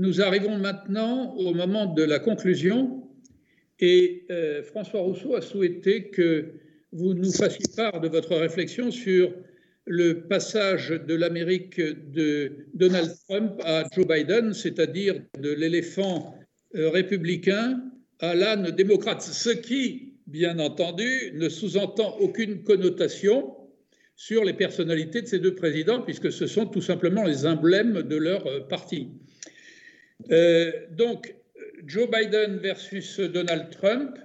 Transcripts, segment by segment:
nous arrivons maintenant au moment de la conclusion et euh, François Rousseau a souhaité que vous nous fassiez part de votre réflexion sur le passage de l'Amérique de Donald Trump à Joe Biden, c'est-à-dire de l'éléphant euh, républicain à l'âne démocrate, ce qui, bien entendu, ne sous-entend aucune connotation sur les personnalités de ces deux présidents, puisque ce sont tout simplement les emblèmes de leur euh, parti. Euh, donc, Joe Biden versus Donald Trump,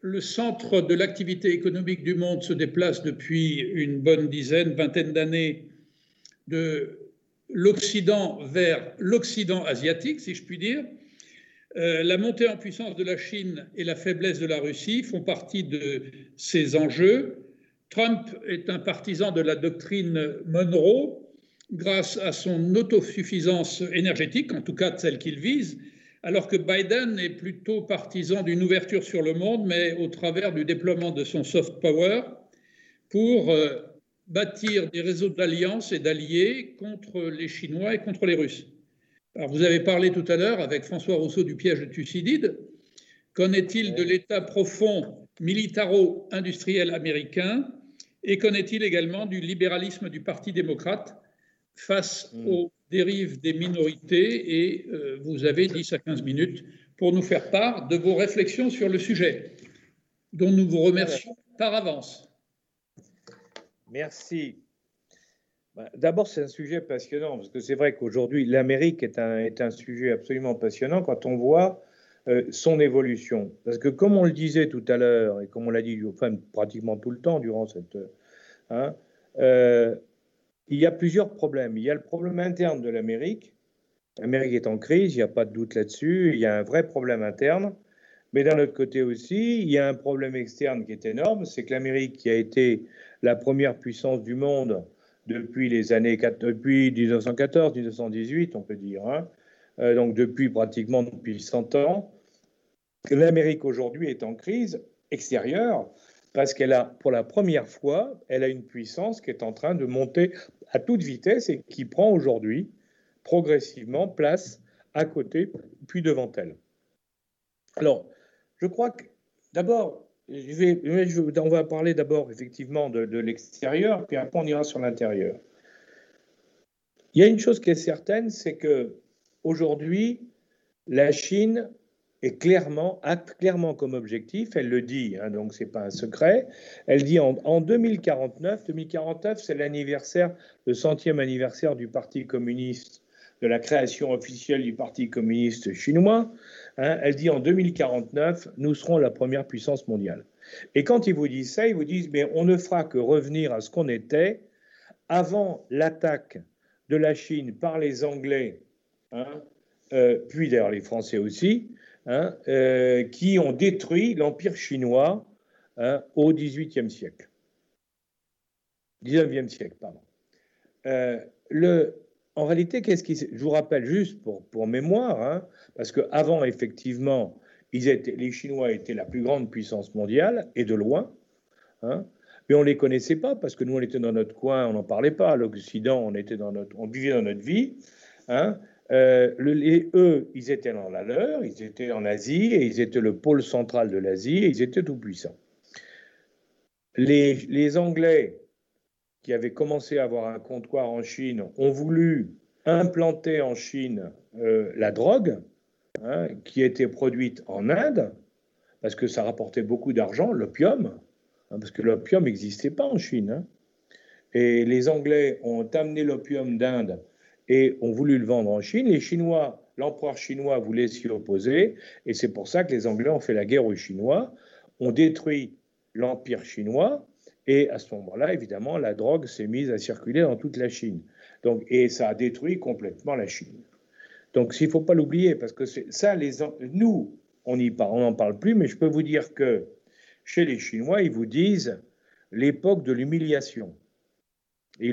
le centre de l'activité économique du monde se déplace depuis une bonne dizaine, vingtaine d'années de l'Occident vers l'Occident asiatique, si je puis dire. Euh, la montée en puissance de la Chine et la faiblesse de la Russie font partie de ces enjeux. Trump est un partisan de la doctrine Monroe grâce à son autosuffisance énergétique, en tout cas celle qu'il vise, alors que Biden est plutôt partisan d'une ouverture sur le monde, mais au travers du déploiement de son soft power pour euh, bâtir des réseaux d'alliances et d'alliés contre les Chinois et contre les Russes. Alors vous avez parlé tout à l'heure avec François Rousseau du piège de Thucydide. Qu'en est-il de l'état profond militaro-industriel américain et qu'en est-il également du libéralisme du Parti démocrate face hmm. aux dérives des minorités et euh, vous avez 10 à 15 minutes pour nous faire part de vos réflexions sur le sujet, dont nous vous remercions par avance. Merci. Bah, d'abord, c'est un sujet passionnant, parce que c'est vrai qu'aujourd'hui, l'Amérique est un, est un sujet absolument passionnant quand on voit euh, son évolution. Parce que comme on le disait tout à l'heure, et comme on l'a dit enfin, pratiquement tout le temps durant cette... Hein, euh, il y a plusieurs problèmes. Il y a le problème interne de l'Amérique. L'Amérique est en crise, il n'y a pas de doute là-dessus. Il y a un vrai problème interne. Mais d'un autre côté aussi, il y a un problème externe qui est énorme. C'est que l'Amérique, qui a été la première puissance du monde depuis les années depuis 1914, 1918, on peut dire, hein, euh, donc depuis pratiquement depuis 100 ans, l'Amérique aujourd'hui est en crise extérieure parce qu'elle a, pour la première fois, elle a une puissance qui est en train de monter à toute vitesse et qui prend aujourd'hui progressivement place à côté, puis devant elle. Alors, je crois que d'abord, on va parler d'abord effectivement de, de l'extérieur, puis après on ira sur l'intérieur. Il y a une chose qui est certaine, c'est que aujourd'hui, la Chine est clairement, comme objectif, elle le dit, hein, donc c'est pas un secret, elle dit en, 2049, 2049 c'est l'anniversaire, le centième anniversaire du Parti communiste, de la création officielle du Parti communiste chinois, hein, elle dit en 2049, nous serons la première puissance mondiale. Et quand ils vous disent ça, ils vous disent, mais on ne fera que revenir à ce qu'on était avant l'attaque de la Chine par les Anglais, hein, euh, puis d'ailleurs les Français aussi, Hein, euh, qui ont détruit l'Empire chinois hein, au XVIIIe siècle. 19e siècle, pardon. Euh, le, en réalité, qu'est-ce qui. Je vous rappelle juste pour, pour mémoire, hein, parce qu'avant, effectivement, ils étaient, les Chinois étaient la plus grande puissance mondiale, et de loin. mais on ne les connaissait pas, parce que nous, on était dans notre coin, on n'en parlait pas. L'Occident, on, on vivait dans notre vie. Hein, euh, eux, ils étaient dans la leur, ils étaient en Asie, et ils étaient le pôle central de l'Asie, et ils étaient tout puissants. Les, Anglais, qui avaient commencé à avoir un comptoir en Chine, ont voulu implanter en Chine euh, la drogue, hein, qui était produite en Inde, parce que ça rapportait beaucoup d'argent, l'opium, hein, parce que l'opium n'existait pas en Chine. Hein. Et les Anglais ont amené l'opium d'Inde et ont voulu le vendre en Chine. Les Chinois, l'empereur chinois voulait s'y opposer, et c'est pour ça que les Anglais ont fait la guerre aux Chinois, ont détruit l'empire chinois, et à ce moment-là, évidemment, la drogue s'est mise à circuler dans toute la Chine. Donc, et ça a détruit complètement la Chine. Donc, il ne faut pas l'oublier, parce que ça, les, nous, on n'en parle plus, mais je peux vous dire que chez les Chinois, ils vous disent l'époque de l'humiliation. Et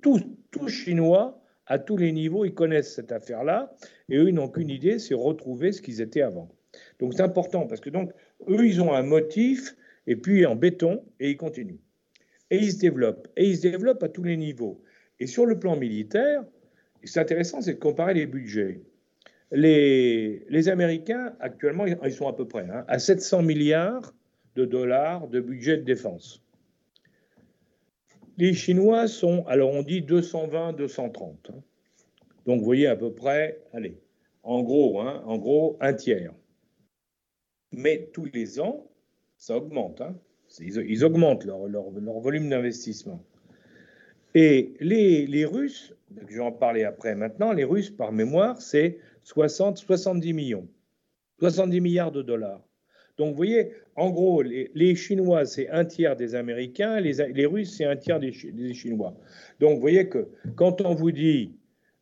tous Chinois à tous les niveaux, ils connaissent cette affaire-là, et eux, ils n'ont qu'une idée, c'est retrouver ce qu'ils étaient avant. Donc c'est important, parce que donc, eux, ils ont un motif, et puis en béton, et ils continuent. Et ils se développent, et ils se développent à tous les niveaux. Et sur le plan militaire, c'est intéressant, c'est de comparer les budgets. Les, Américains, actuellement, ils sont à peu près hein, à 700 milliards de dollars de budget de défense. Les Chinois sont, alors on dit 220, 230. Hein. Donc vous voyez à peu près, allez, en gros, hein, en gros, un tiers. Mais tous les ans, ça augmente. Hein. Ils, augmentent leur, volume d'investissement. Et les, les Russes, je vais en parler après maintenant, les Russes, par mémoire, c'est 60, 70 millions, 70 milliards de dollars. Donc, vous voyez, en gros, les, Chinois, c'est un tiers des Américains, les, Russes, c'est un tiers des, Chinois. Donc, vous voyez que quand on vous dit,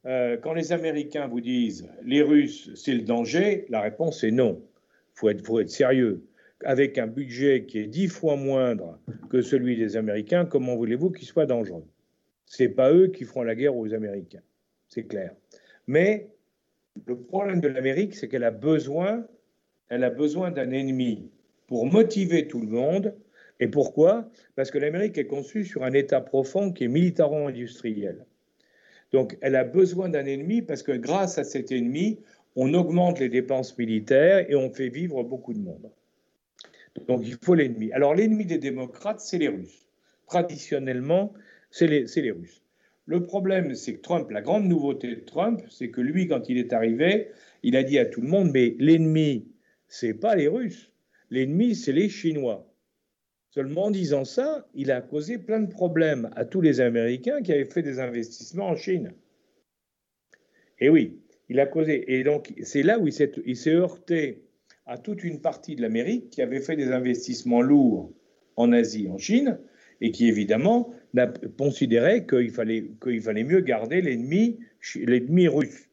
euh, quand les Américains vous disent les Russes, c'est le danger, la réponse est non. Il faut être, faut être sérieux. Avec un budget qui est dix fois moindre que celui des Américains, comment voulez-vous qu'il soit dangereux? C'est pas eux qui feront la guerre aux Américains, c'est clair. Mais le problème de l'Amérique, c'est qu'elle a besoin elle a besoin d'un ennemi pour motiver tout le monde. Et pourquoi? Parce que l'Amérique est conçue sur un État profond qui est militaro-industriel. Donc elle a besoin d'un ennemi parce que grâce à cet ennemi, on augmente les dépenses militaires et on fait vivre beaucoup de monde. Donc il faut l'ennemi. Alors l'ennemi des démocrates, c'est les Russes. Traditionnellement, c'est les, Russes. Le problème, c'est que Trump, la grande nouveauté de Trump, c'est que lui, quand il est arrivé, il a dit à tout le monde, mais l'ennemi c'est pas les Russes. L'ennemi, c'est les Chinois. Seulement en disant ça, il a causé plein de problèmes à tous les Américains qui avaient fait des investissements en Chine. Et oui, il a causé. Et donc, c'est là où il s'est heurté à toute une partie de l'Amérique qui avait fait des investissements lourds en Asie, en Chine, et qui évidemment considérait qu'il fallait, qu'il fallait mieux garder l'ennemi russe.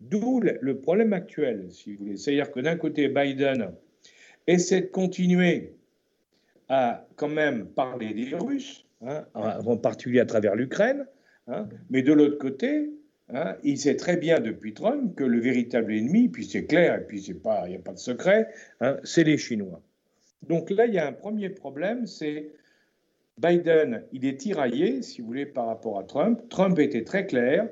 D'où le problème actuel, si vous voulez. C'est-à-dire que d'un côté, Biden essaie de continuer à quand même parler des Russes, hein, en particulier à travers l'Ukraine, hein, mais de l'autre côté, hein, il sait très bien depuis Trump que le véritable ennemi, puis c'est clair, et puis il n'y a pas de secret, c'est les Chinois. Donc là, il y a un premier problème, c'est Biden, il est tiraillé, si vous voulez, par rapport à Trump. Trump était très clair.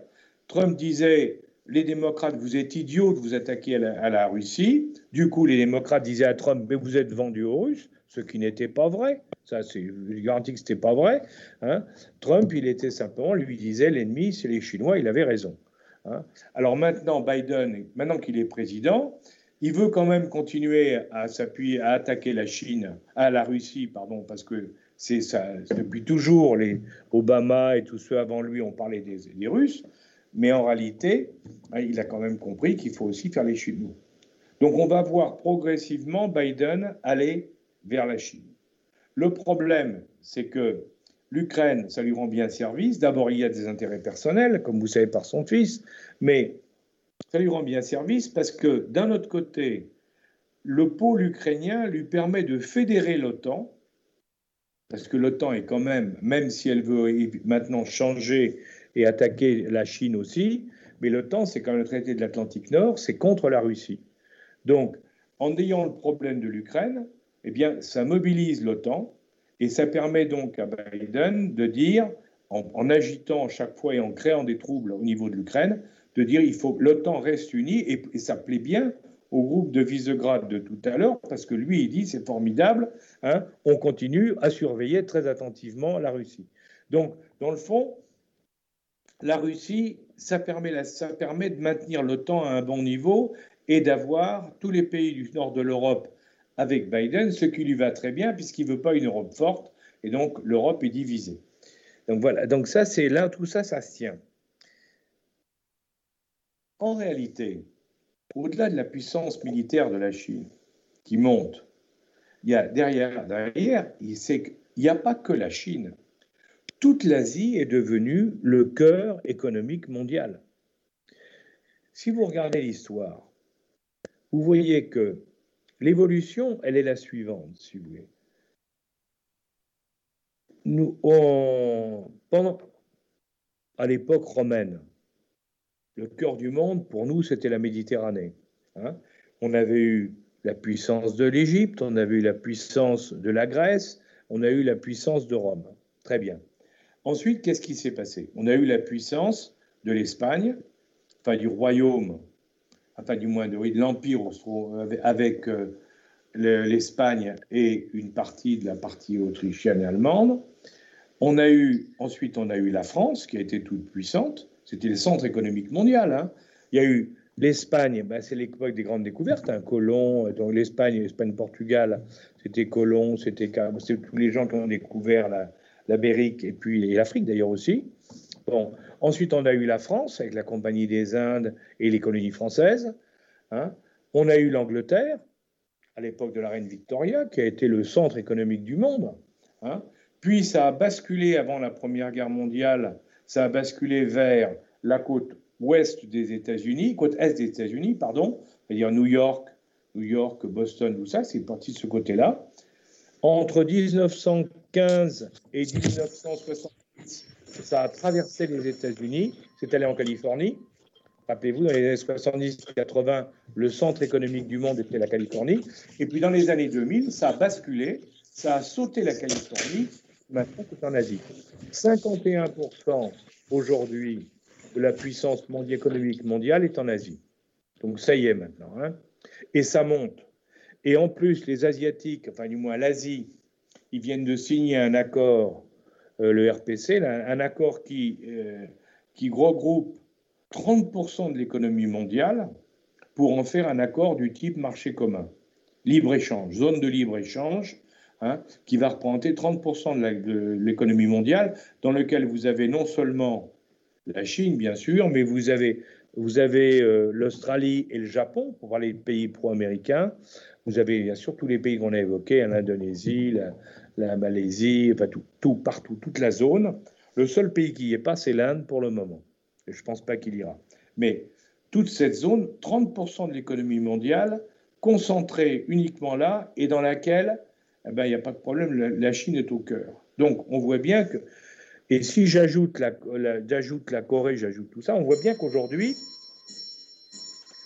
Trump disait les démocrates, vous êtes idiots de vous attaquer à la, Russie. Du coup, les démocrates disaient à Trump, mais vous êtes vendu aux Russes, ce qui n'était pas vrai. Ça, c'est, je garantis que ce n'était pas vrai. Hein. Trump, il était simplement, lui disait, l'ennemi, c'est les Chinois, il avait raison. Hein. Alors maintenant, Biden, maintenant qu'il est président, il veut quand même continuer à s'appuyer, à attaquer la Chine, à la Russie, pardon, parce que c'est ça, depuis toujours, les Obama et tous ceux avant lui ont parlé des Russes. Mais en réalité, hein, il a quand même compris qu'il faut aussi faire les Chinois. Donc on va voir progressivement Biden aller vers la Chine. Le problème, c'est que l'Ukraine, ça lui rend bien service. D'abord, il y a des intérêts personnels, comme vous savez par son fils, mais ça lui rend bien service parce que d'un autre côté, le pôle ukrainien lui permet de fédérer l'OTAN, parce que l'OTAN est quand même, même si elle veut maintenant changer et attaquer la Chine aussi. Mais l'OTAN, c'est quand même le traité de l'Atlantique Nord, c'est contre la Russie. Donc, en ayant le problème de l'Ukraine, eh bien, ça mobilise l'OTAN et ça permet donc à Biden de dire, en, agitant chaque fois et en créant des troubles au niveau de l'Ukraine, de dire il faut l'OTAN reste unie et, ça plaît bien au groupe de Visegrad de tout à l'heure parce que lui il dit c'est formidable, hein, on continue à surveiller très attentivement la Russie. Donc dans le fond, la Russie, ça permet, de maintenir l'OTAN à un bon niveau et d'avoir tous les pays du nord de l'Europe avec Biden, ce qui lui va très bien puisqu'il ne veut pas une Europe forte et donc l'Europe est divisée. Donc voilà, donc ça c'est là, tout ça, ça se tient. En réalité, au-delà de la puissance militaire de la Chine qui monte, il derrière, derrière, il n'y a pas que la Chine toute l'Asie est devenue le cœur économique mondial. Si vous regardez l'histoire, vous voyez que l'évolution, elle est la suivante, si vous voulez. Nous, pendant, à l'époque romaine, le cœur du monde, pour nous, c'était la Méditerranée. Hein. on avait eu la puissance de l'Égypte, on avait eu la puissance de la Grèce, on a eu la puissance de Rome. Très bien. Ensuite, qu'est-ce qui s'est passé? On a eu la puissance de l'Espagne, enfin du royaume, enfin du moins de, l'Empire avec euh, l'Espagne et une partie de la partie autrichienne et allemande. On a eu, ensuite, on a eu la France, qui a été toute puissante. C'était le centre économique mondial. Hein. Il y a eu l'Espagne, ben, c'est l'époque des grandes découvertes. Hein. Colomb, donc l'Espagne, l'Espagne-Portugal, c'était Colomb, c'était tous les gens qui ont découvert l'Amérique et puis l'Afrique d'ailleurs aussi. Bon. Ensuite, on a eu la France avec la Compagnie des Indes et les colonies françaises. Hein. On a eu l'Angleterre à l'époque de la reine Victoria, qui a été le centre économique du monde. Hein. Puis ça a basculé avant la Première Guerre mondiale, ça a basculé vers la côte ouest des États-Unis, côte est des États-Unis, pardon, c'est-à-dire New York, New York, Boston, tout ça, c'est parti de ce côté-là. Entre 1915 et 1970, ça a traversé les États-Unis, c'est allé en Californie. Rappelez-vous, dans les années 70-80, le centre économique du monde était la Californie. Et puis dans les années 2000, ça a basculé, ça a sauté la Californie maintenant c'est en Asie. 51% aujourd'hui de la puissance mondiale, économique mondiale est en Asie. Donc ça y est maintenant. Hein. Et ça monte. Et en plus, les Asiatiques, enfin du moins l'Asie, ils viennent de signer un accord, euh, le RPC, un, accord qui, euh, qui regroupe 30% de l'économie mondiale pour en faire un accord du type marché commun. Libre-échange, zone de libre-échange, Hein, qui va représenter 30% de l'économie mondiale, dans lequel vous avez non seulement la Chine, bien sûr, mais vous avez, vous avez euh, l'Australie et le Japon, pour voir les pays pro-américains. Vous avez bien sûr tous les pays qu'on a évoqués, hein, l'Indonésie, la, Malaisie, enfin tout, tout, partout, toute la zone. Le seul pays qui n'y est pas, c'est l'Inde pour le moment. Je ne pense pas qu'il ira. Mais toute cette zone, 30% de l'économie mondiale, concentrée uniquement là, et dans laquelle eh ben, il n'y a pas de problème, la, Chine est au cœur. Donc, on voit bien que, et si j'ajoute la Corée, j'ajoute tout ça, on voit bien qu'aujourd'hui,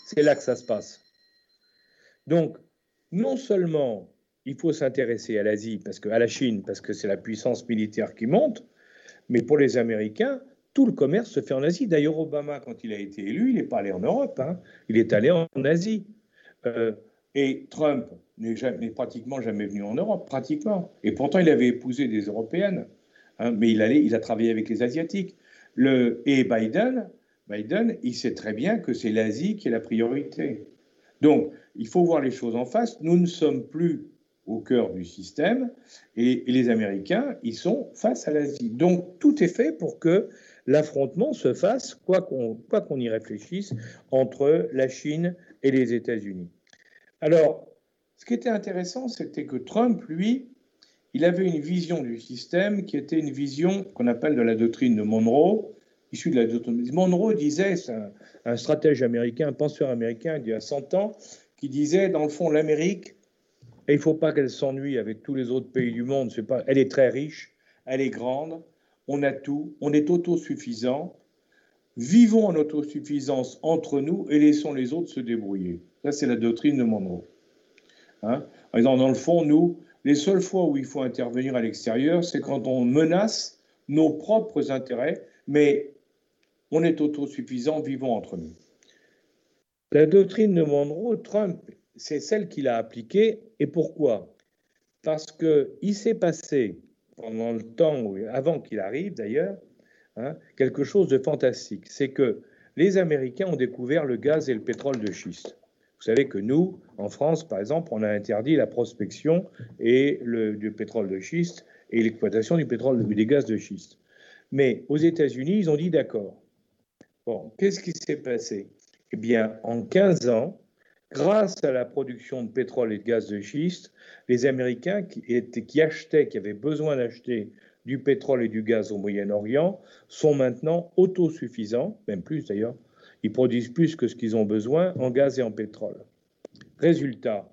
c'est là que ça se passe. Donc, non seulement il faut s'intéresser à l'Asie, parce que, à la Chine, parce que c'est la puissance militaire qui monte, mais pour les Américains, tout le commerce se fait en Asie. D'ailleurs, Obama, quand il a été élu, il n'est pas allé en Europe, hein. il est allé en Asie. Euh, et Trump, n'est pratiquement jamais venu en Europe, pratiquement. Et pourtant, il avait épousé des Européennes, hein, mais il, a travaillé avec les Asiatiques. Et Biden, Biden, il sait très bien que c'est l'Asie qui est la priorité. Donc, il faut voir les choses en face. Nous ne sommes plus au cœur du système et, les Américains, ils sont face à l'Asie. Donc, tout est fait pour que l'affrontement se fasse, quoi qu'on y réfléchisse, entre la Chine et les États-Unis. Alors, ce qui était intéressant, c'était que Trump, lui, il avait une vision du système qui était une vision qu'on appelle de la doctrine de Monroe, issue de la doctrine. Monroe disait, c'est un, stratège américain, un penseur américain d'il y a 100 ans, qui disait, dans le fond, l'Amérique, il ne faut pas qu'elle s'ennuie avec tous les autres pays du monde. C'est pas, elle est très riche, elle est grande, on a tout, on est autosuffisant. Vivons en autosuffisance entre nous et laissons les autres se débrouiller. Ça, c'est la doctrine de Monroe. Hein dans le fond, nous, les seules fois où il faut intervenir à l'extérieur, c'est quand on menace nos propres intérêts, mais on est autosuffisant, vivons entre nous. La doctrine de Monroe, Trump, c'est celle qu'il a appliquée. Et pourquoi? Parce qu'il s'est passé, pendant le temps, avant qu'il arrive d'ailleurs, hein, quelque chose de fantastique. C'est que les Américains ont découvert le gaz et le pétrole de schiste. Vous savez que nous, en France, par exemple, on a interdit la prospection et le, du pétrole de schiste et l'exploitation du pétrole, des gaz de schiste. Mais aux États-Unis, ils ont dit d'accord. Bon, qu'est-ce qui s'est passé? Eh bien, en 15 ans, grâce à la production de pétrole et de gaz de schiste, les Américains qui, achetaient, qui avaient besoin d'acheter du pétrole et du gaz au Moyen-Orient, sont maintenant autosuffisants, même plus d'ailleurs, ils produisent plus que ce qu'ils ont besoin en gaz et en pétrole. Résultat,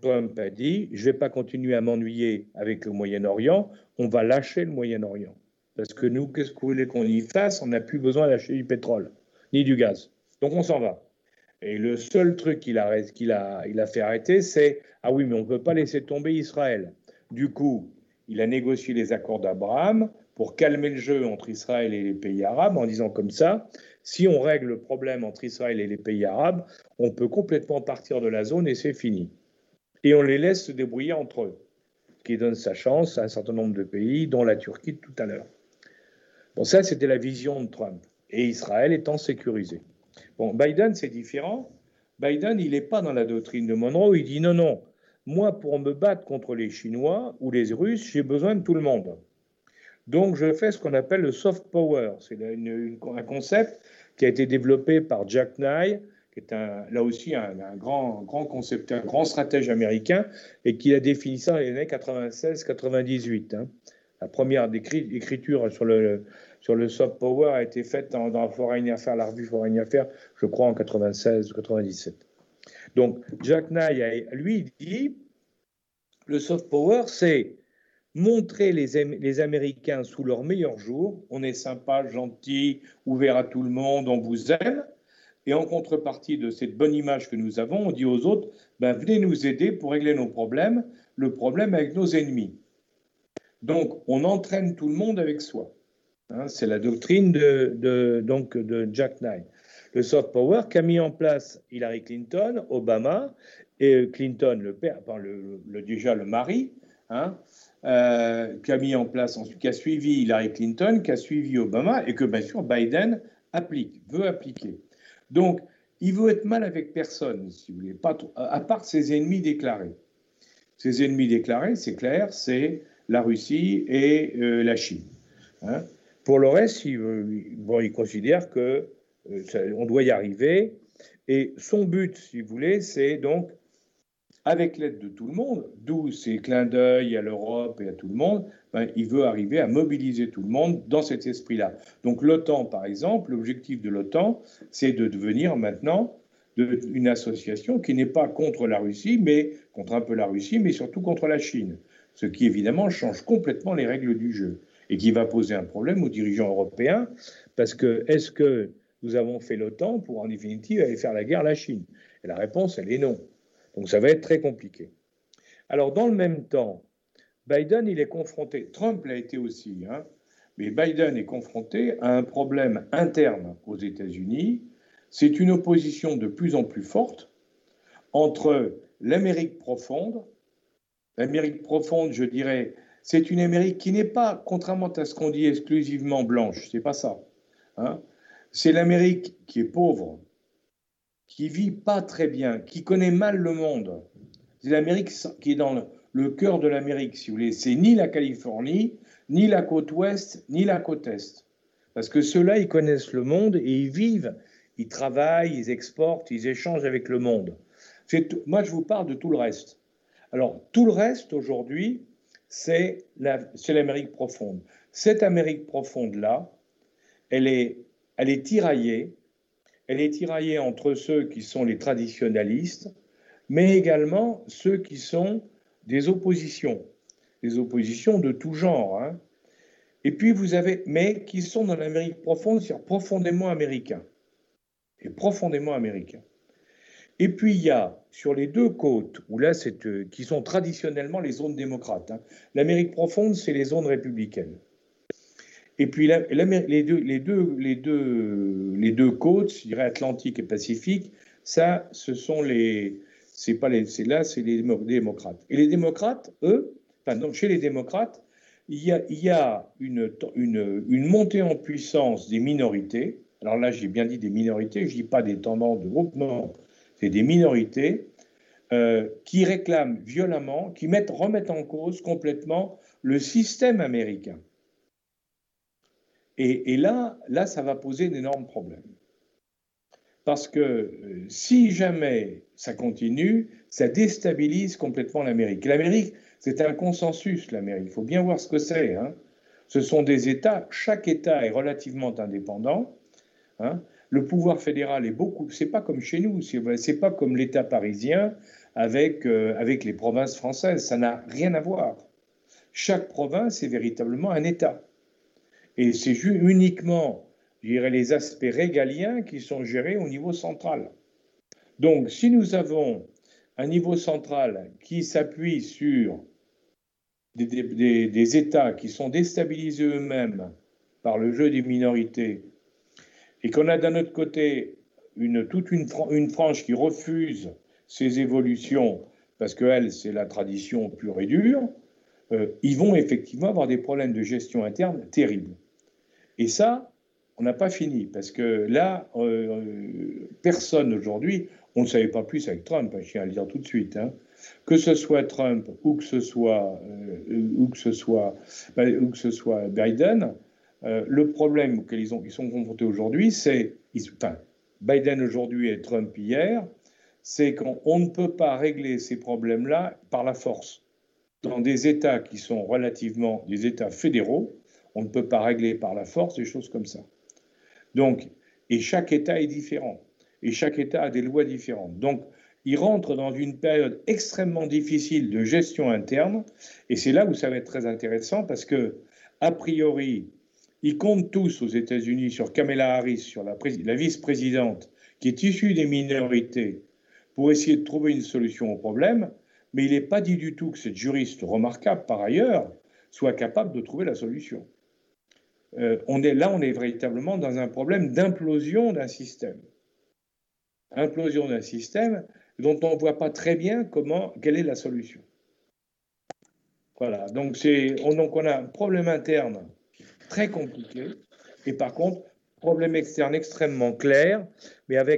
Trump a dit, je ne vais pas continuer à m'ennuyer avec le Moyen-Orient, on va lâcher le Moyen-Orient. Parce que nous, qu'est-ce que vous voulez qu'on y fasse? On n'a plus besoin d'acheter du pétrole, ni du gaz. Donc on s'en va. Et le seul truc qu'il a, fait arrêter, c'est, ah oui, mais on ne peut pas laisser tomber Israël. Du coup, il a négocié les accords d'Abraham pour calmer le jeu entre Israël et les pays arabes en disant comme ça, si on règle le problème entre Israël et les pays arabes, on peut complètement partir de la zone et c'est fini. Et on les laisse se débrouiller entre eux, ce qui donne sa chance à un certain nombre de pays, dont la Turquie tout à l'heure. Bon, ça, c'était la vision de Trump. Et Israël étant sécurisé. Bon, Biden, c'est différent. Biden, il n'est pas dans la doctrine de Monroe. Il dit non, non, moi, pour me battre contre les Chinois ou les Russes, j'ai besoin de tout le monde. Donc, je fais ce qu'on appelle le soft power. C'est un concept qui a été développé par Jack Nye, qui est là aussi un, grand, grand concepteur, un grand stratège américain, et qui a défini ça dans les années 96-98. Hein. La première écriture sur le, soft power a été faite dans, Foreign la revue Foreign Affairs, je crois en 96 97. Donc, Jack Nye, lui, dit le soft power, c'est montrer les, les, Américains sous leur meilleur jour. On est sympa, gentil, ouvert à tout le monde, on vous aime. Et en contrepartie de cette bonne image que nous avons, on dit aux autres, ben, venez nous aider pour régler nos problèmes, le problème avec nos ennemis. Donc, on entraîne tout le monde avec soi. Hein, c'est la doctrine de, donc, de Jack Nye. Le soft power qu'a mis en place Hillary Clinton, Obama, et Clinton, le père, le, déjà le mari, hein, euh, qui a mis en place, ensuite, qui a suivi Hillary Clinton, qui a suivi Obama, et que bien sûr Biden applique, veut appliquer. Donc, il veut être mal avec personne, si vous voulez, pas à part ses ennemis déclarés. Ses ennemis déclarés, c'est clair, c'est la Russie et euh, la Chine. Hein. Pour le reste, il, bon, il considère que euh, on doit y arriver. Et son but, si vous voulez, c'est donc, avec l'aide de tout le monde, d'où ces clins d'œil à l'Europe et à tout le monde, ben, il veut arriver à mobiliser tout le monde dans cet esprit-là. Donc l'OTAN, par exemple, l'objectif de l'OTAN, c'est de devenir maintenant une association qui n'est pas contre la Russie, mais contre un peu la Russie, mais surtout contre la Chine. Ce qui évidemment change complètement les règles du jeu et qui va poser un problème aux dirigeants européens, parce que est-ce que nous avons fait l'OTAN pour en définitive aller faire la guerre à la Chine? Et la réponse, elle est non. Donc ça va être très compliqué. Alors dans le même temps, Biden, il est confronté, Trump l'a été aussi, hein, mais Biden est confronté à un problème interne aux États-Unis. C'est une opposition de plus en plus forte entre l'Amérique profonde, l'Amérique profonde, je dirais, c'est une Amérique qui n'est pas, contrairement à ce qu'on dit, exclusivement blanche, c'est pas ça. Hein. C'est l'Amérique qui est pauvre, qui vit pas très bien, qui connaît mal le monde. C'est l'Amérique qui est dans le, cœur de l'Amérique, si vous voulez. C'est ni la Californie, ni la côte ouest, ni la côte est. Parce que ceux-là, ils connaissent le monde et ils vivent, ils travaillent, ils exportent, ils échangent avec le monde. Moi, je vous parle de tout le reste. Alors, tout le reste, aujourd'hui, c'est l'Amérique profonde. Cette Amérique profonde-là, elle est elle est tiraillée. Elle est tiraillée entre ceux qui sont les traditionalistes, mais également ceux qui sont des oppositions, des oppositions de tout genre. Hein. Et puis vous avez, mais qui sont dans l'Amérique profonde, c'est-à-dire profondément américains, et profondément américains. Et puis il y a sur les deux côtes, où là, euh, qui sont traditionnellement les zones démocrates. Hein. L'Amérique profonde, c'est les zones républicaines. Et puis les, deux, côtes, je dirais Atlantique et Pacifique, ça, ce sont les. C'est pas les. C'est là, c'est les démocrates. Et les démocrates, eux, donc chez les démocrates, il y a, une, montée en puissance des minorités. Alors là, j'ai bien dit des minorités, je dis pas des tendances de groupe, non. C'est des minorités euh, qui réclament violemment, qui mettent, remettent en cause complètement le système américain. Et, là, là, ça va poser d'énormes problèmes. Parce que euh, si jamais ça continue, ça déstabilise complètement l'Amérique. L'Amérique, c'est un consensus, l'Amérique. Il faut bien voir ce que c'est. Hein. Ce sont des États, chaque État est relativement indépendant. Hein. Le pouvoir fédéral est beaucoup. C'est pas comme chez nous. C'est pas comme l'État parisien avec euh, avec les provinces françaises. Ça n'a rien à voir. Chaque province est véritablement un État. Et c'est uniquement, je dirais, les aspects régaliens qui sont gérés au niveau central. Donc, si nous avons un niveau central qui s'appuie sur des, États qui sont déstabilisés eux-mêmes par le jeu des minorités, et qu'on a d'un autre côté toute une, une, frange qui refuse ces évolutions, parce qu'elle, c'est la tradition pure et dure, euh, ils vont effectivement avoir des problèmes de gestion interne terribles. Et ça, on n'a pas fini, parce que là, euh, personne aujourd'hui, on ne savait pas plus avec Trump, hein, je tiens à le dire tout de suite, hein, que ce soit Trump ou que ce soit, euh, bah, ou que ce soit Biden, euh, le problème auquel ils, ont, ils sont confrontés aujourd'hui, c'est, enfin, Biden aujourd'hui et Trump hier, c'est qu'on ne peut pas régler ces problèmes-là par la force. Dans des États qui sont relativement des États fédéraux, on ne peut pas régler par la force des choses comme ça. Donc, et chaque État est différent, et chaque État a des lois différentes. Donc, il rentre dans une période extrêmement difficile de gestion interne, et c'est là où ça va être très intéressant parce que, a priori, ils comptent tous aux États-Unis sur Kamala Harris, sur la, vice-présidente, qui est issue des minorités, pour essayer de trouver une solution au problème, mais il n'est pas dit du tout que cette juriste remarquable par ailleurs soit capable de trouver la solution. Euh, là, on est véritablement dans un problème d'implosion d'un système. Implosion d'un système dont on ne voit pas très bien quelle est la solution. Voilà, donc, on, donc on a un problème interne très compliqué, et par contre, problème externe extrêmement clair, mais avec